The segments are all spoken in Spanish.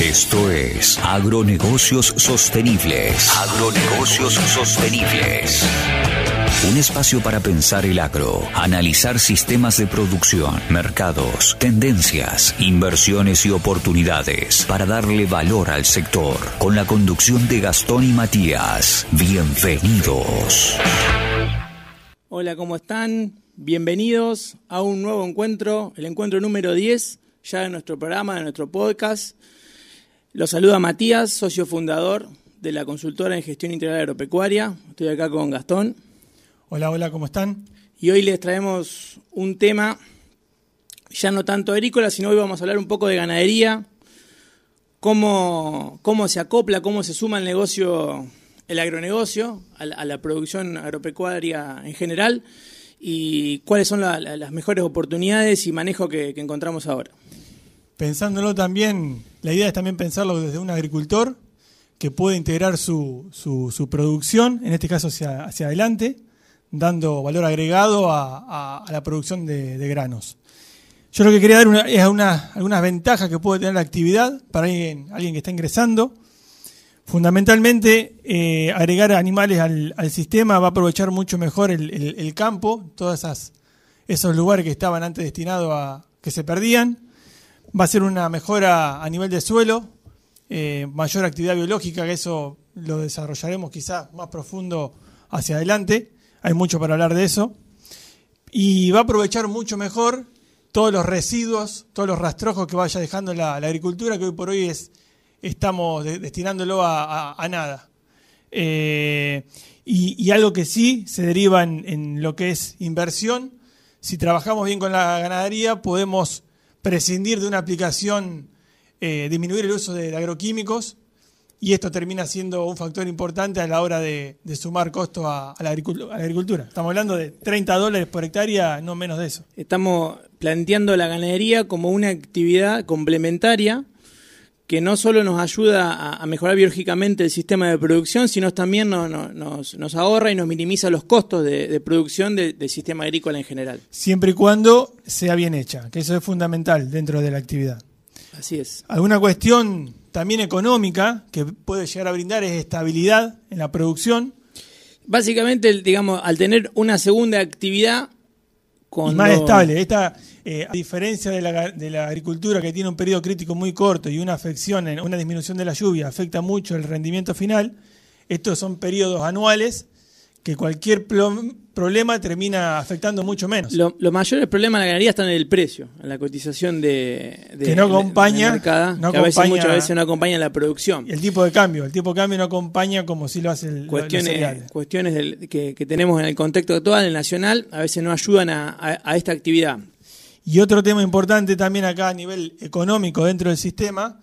Esto es Agronegocios Sostenibles. Agronegocios Sostenibles. Un espacio para pensar el agro, analizar sistemas de producción, mercados, tendencias, inversiones y oportunidades para darle valor al sector. Con la conducción de Gastón y Matías. Bienvenidos. Hola, ¿cómo están? Bienvenidos a un nuevo encuentro, el encuentro número 10 ya de nuestro programa, de nuestro podcast. Los saluda Matías, socio fundador de la consultora en gestión integral agropecuaria. Estoy acá con Gastón. Hola, hola, ¿cómo están? Y hoy les traemos un tema ya no tanto agrícola, sino hoy vamos a hablar un poco de ganadería, cómo, cómo se acopla, cómo se suma el negocio, el agronegocio, a la, a la producción agropecuaria en general y cuáles son la, la, las mejores oportunidades y manejo que, que encontramos ahora pensándolo también, la idea es también pensarlo desde un agricultor que puede integrar su, su, producción, en este caso hacia, hacia, adelante, dando valor agregado a, a, la producción de, granos. Yo lo que quería dar una, es una, algunas ventajas que puede tener la actividad para alguien, alguien que está ingresando. Fundamentalmente, eh, agregar animales al, al, sistema va a aprovechar mucho mejor el, el, el campo, todos esos lugares que estaban antes destinados a que se perdían va a ser una mejora a nivel de suelo, eh, mayor actividad biológica, que eso lo desarrollaremos quizás más profundo hacia adelante. Hay mucho para hablar de eso. Y va a aprovechar mucho mejor todos los residuos, todos los rastrojos que vaya dejando la, agricultura, que hoy por hoy es, estamos de, destinándolo a, nada. Eh, y, algo que sí se deriva en lo que es inversión. Si trabajamos bien con la ganadería, podemos prescindir de una aplicación, eh, disminuir el uso de, agroquímicos y esto termina siendo un factor importante a la hora de, sumar costo a, a, la agricultura. Estamos hablando de 30 dólares por hectárea, no menos de eso. Estamos planteando la ganadería como una actividad complementaria que no solo nos ayuda a, a, mejorar biológicamente el sistema de producción, sino también no, no, nos, nos, ahorra y nos minimiza los costos de, de producción de, del sistema agrícola en general. Siempre y cuando sea bien hecha, que eso es fundamental dentro de la actividad. Así es. ¿Alguna cuestión también económica que puede llegar a brindar es estabilidad en la producción? Básicamente, digamos, al tener una segunda actividad... Cuando... Y más estable. Esta eh, a diferencia de la, de la, agricultura que tiene un periodo crítico muy corto y una afección, una disminución de la lluvia afecta mucho el rendimiento final, estos son periodos anuales que cualquier problema termina afectando mucho menos. Lo, los mayores problemas de la ganadería están en el precio, en la cotización de, de que no acompaña, de, mercada, no que a veces, muchas veces no acompaña la producción. El tipo de cambio, el tipo de cambio no acompaña como si lo hace el cuestiones, cuestiones del, que, que, tenemos en el contexto actual, en el nacional, a veces no ayudan a, a, a esta actividad. Y otro tema importante también acá a nivel económico dentro del sistema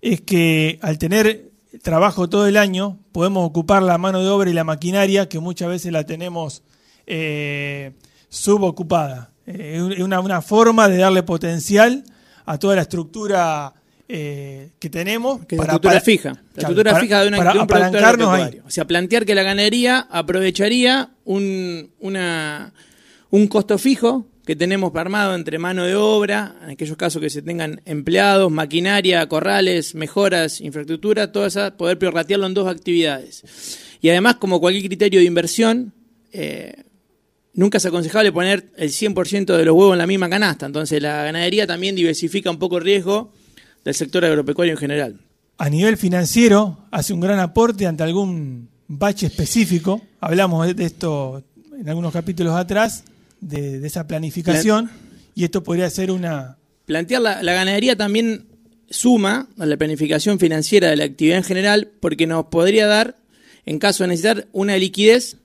es que al tener trabajo todo el año podemos ocupar la mano de obra y la maquinaria que muchas veces la tenemos eh, subocupada. Es eh, una, una, forma de darle potencial a toda la estructura eh, que tenemos. Que para, la estructura para, fija. La claro, estructura para, fija de, una, para de un apalancarnos ahí. O sea, plantear que la ganadería aprovecharía un, una, un costo fijo que tenemos armado entre mano de obra, en aquellos casos que se tengan empleados, maquinaria, corrales, mejoras, infraestructura, todo eso, poder prorratearlo en dos actividades. Y además, como cualquier criterio de inversión, eh, nunca es aconsejable poner el 100% de los huevos en la misma canasta. Entonces, la ganadería también diversifica un poco el riesgo del sector agropecuario en general. A nivel financiero, hace un gran aporte ante algún bache específico. Hablamos de esto en algunos capítulos atrás de, esa planificación Plan y esto podría ser una... Plantear la, ganadería también suma a la planificación financiera de la actividad en general porque nos podría dar, en caso de necesitar, una liquidez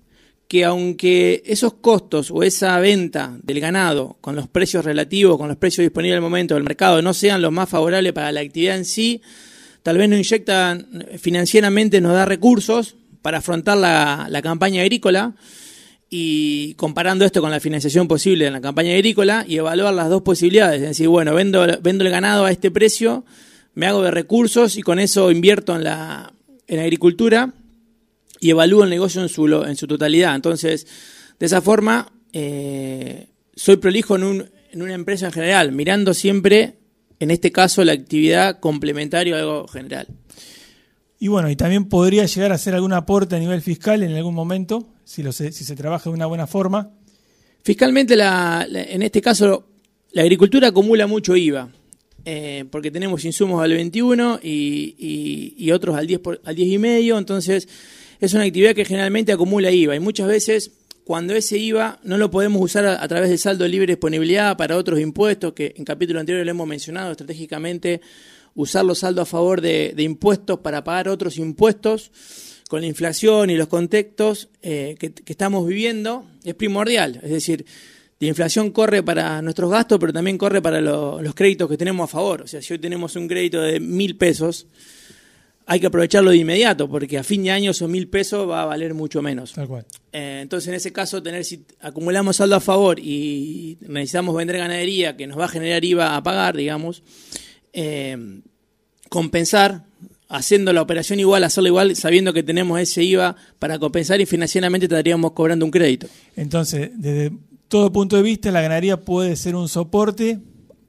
que aunque esos costos o esa venta del ganado con los precios relativos, con los precios disponibles al momento del mercado no sean los más favorables para la actividad en sí, tal vez nos inyectan financieramente, nos da recursos para afrontar la, la campaña agrícola, y comparando esto con la financiación posible en la campaña agrícola y evaluar las dos posibilidades, es decir, bueno, vendo, vendo el ganado a este precio, me hago de recursos y con eso invierto en la, en la agricultura y evalúo el negocio en su, en su totalidad. Entonces, de esa forma, eh, soy prolijo en, un, en una empresa en general, mirando siempre en este caso la actividad complementaria a algo general. Y bueno, y también podría llegar a hacer algún aporte a nivel fiscal en algún momento, si, lo se, si se trabaja de una buena forma. Fiscalmente, la, en este caso, la agricultura acumula mucho IVA, eh, porque tenemos insumos al 21 y, y, otros al 10, por, al 10 y medio, entonces es una actividad que generalmente acumula IVA y muchas veces cuando ese IVA no lo podemos usar a, través del saldo de libre disponibilidad para otros impuestos, que en capítulo anterior le hemos mencionado estratégicamente, usar los saldos a favor de, impuestos para pagar otros impuestos con la inflación y los contextos eh, que, estamos viviendo, es primordial. Es decir, la inflación corre para nuestros gastos, pero también corre para los créditos que tenemos a favor. O sea, si hoy tenemos un crédito de mil pesos, hay que aprovecharlo de inmediato, porque a fin de año esos mil pesos va a valer mucho menos. Tal cual. Eh, entonces, en ese caso, tener si acumulamos saldo a favor y necesitamos vender ganadería que nos va a generar IVA a pagar, digamos, eh, compensar haciendo la operación igual, hacerlo igual, sabiendo que tenemos ese IVA para compensar y financieramente estaríamos cobrando un crédito. Entonces, desde todo punto de vista, la ganadería puede ser un soporte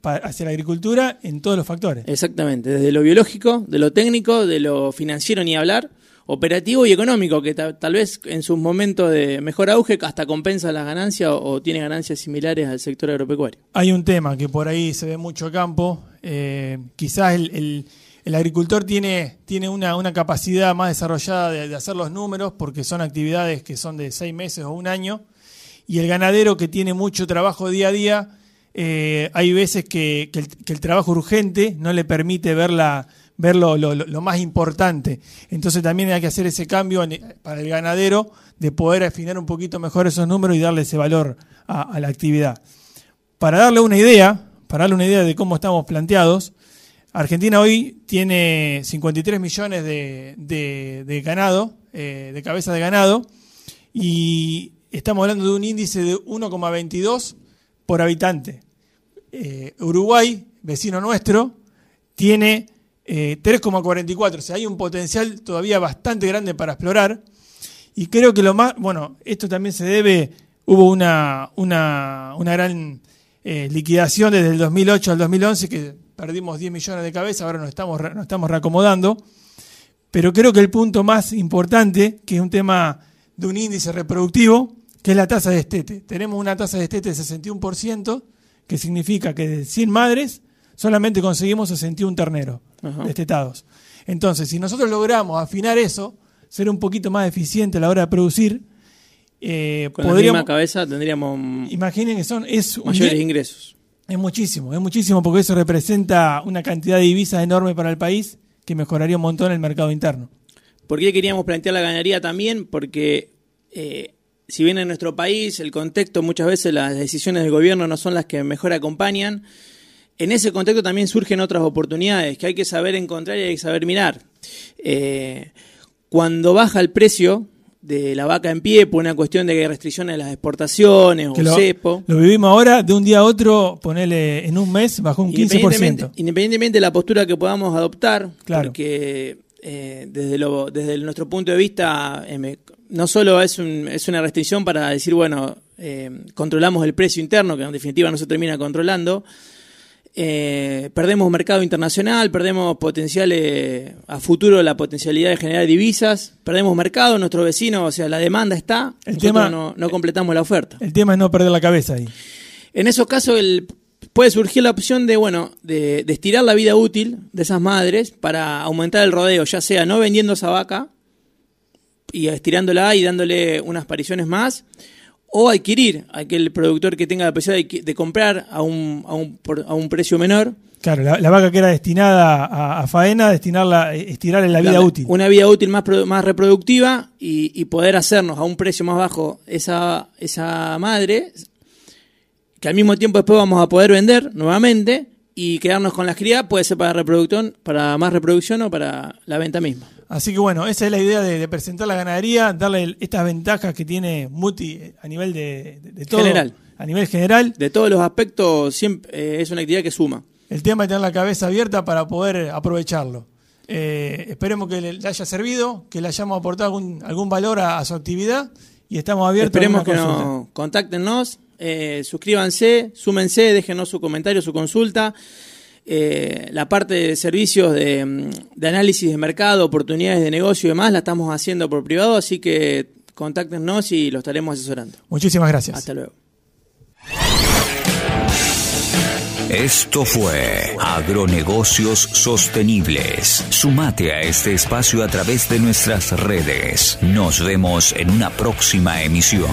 hacia la agricultura en todos los factores. Exactamente, desde lo biológico, de lo técnico, de lo financiero ni hablar, operativo y económico, que tal vez en sus momentos de mejor auge hasta compensa las ganancias o, tiene ganancias similares al sector agropecuario. Hay un tema que por ahí se ve mucho campo, eh, quizás el, agricultor tiene, tiene una, una, capacidad más desarrollada de, hacer los números porque son actividades que son de seis meses o un año, y el ganadero que tiene mucho trabajo día a día, eh, hay veces que, el, trabajo urgente no le permite ver, ver lo, más importante. Entonces también hay que hacer ese cambio para el ganadero de poder afinar un poquito mejor esos números y darle ese valor a, la actividad. Para darle una idea, para darle una idea de cómo estamos planteados, Argentina hoy tiene 53 millones de, ganado, eh, de cabezas de ganado, y estamos hablando de un índice de 1,22 por habitante. Eh, Uruguay, vecino nuestro, tiene 3,44, eh, o sea, hay un potencial todavía bastante grande para explorar. Y creo que lo más, bueno, esto también se debe, hubo una, una, una gran eh, liquidación desde el 2008 al 2011, que perdimos 10 millones de cabezas, ahora nos estamos, nos estamos reacomodando. Pero creo que el punto más importante, que es un tema de un índice reproductivo, que es la tasa de estete. Tenemos una tasa de estete de 61%, que significa que de 100 madres solamente conseguimos 61 terneros destetados. Entonces, si nosotros logramos afinar eso, ser un poquito más eficiente a la hora de producir, eh, Con podríamos, la misma cabeza tendríamos imaginen que son es mayores ingresos. Es muchísimo, es muchísimo porque eso representa una cantidad de divisas enorme para el país que mejoraría un montón el mercado interno. ¿Por qué queríamos plantear la ganadería también? Porque eh, si bien en nuestro país el contexto muchas veces las decisiones del gobierno no son las que mejor acompañan, en ese contexto también surgen otras oportunidades que hay que saber encontrar y hay que saber mirar. Eh, cuando baja el precio de la vaca en pie por una cuestión de que hay restricciones a las exportaciones o lo, cepo. Lo vivimos ahora, de un día a otro, ponele en un mes, bajó un 15%. Independientemente, de la postura que podamos adoptar, porque eh, desde, lo, desde nuestro punto de vista, eh, no solo es, un, es una restricción para decir, bueno, eh, controlamos el precio interno, que en definitiva no se termina controlando, eh, perdemos mercado internacional, perdemos potencial a futuro la potencialidad de generar divisas, perdemos mercado, nuestro vecino, o sea, la demanda está, el tema, no, no, completamos la oferta. El tema es no perder la cabeza ahí. En esos casos el, puede surgir la opción de, bueno, de, de estirar la vida útil de esas madres para aumentar el rodeo, ya sea no vendiendo esa vaca, y estirándola y dándole unas apariciones más, o adquirir aquel productor que tenga la posibilidad de, comprar a un, a, un, a un precio menor. Claro, la, vaca que era destinada a, faena, destinarla, estirarle la vida útil. Una vida útil más, más reproductiva y, y, poder hacernos a un precio más bajo esa, esa madre, que al mismo tiempo después vamos a poder vender nuevamente y quedarnos con las crías, puede ser para reproducción, para más reproducción o para la venta misma. Así que bueno, esa es la idea de, presentar la ganadería, darle estas ventajas que tiene Muti a nivel de, todo. General. A nivel general. De todos los aspectos, siempre eh, es una actividad que suma. El tema es tener la cabeza abierta para poder aprovecharlo. Eh, esperemos que le haya servido, que le hayamos aportado algún, valor a, su actividad y estamos abiertos Esperemos que nos contáctenos, eh, suscríbanse, súmense, déjenos su comentario, su consulta. Eh, la parte de servicios de, de, análisis de mercado, oportunidades de negocio y demás la estamos haciendo por privado, así que contáctenos y lo estaremos asesorando. Muchísimas gracias. Hasta luego. Esto fue Agronegocios Sostenibles. Sumate a este espacio a través de nuestras redes. Nos vemos en una próxima emisión.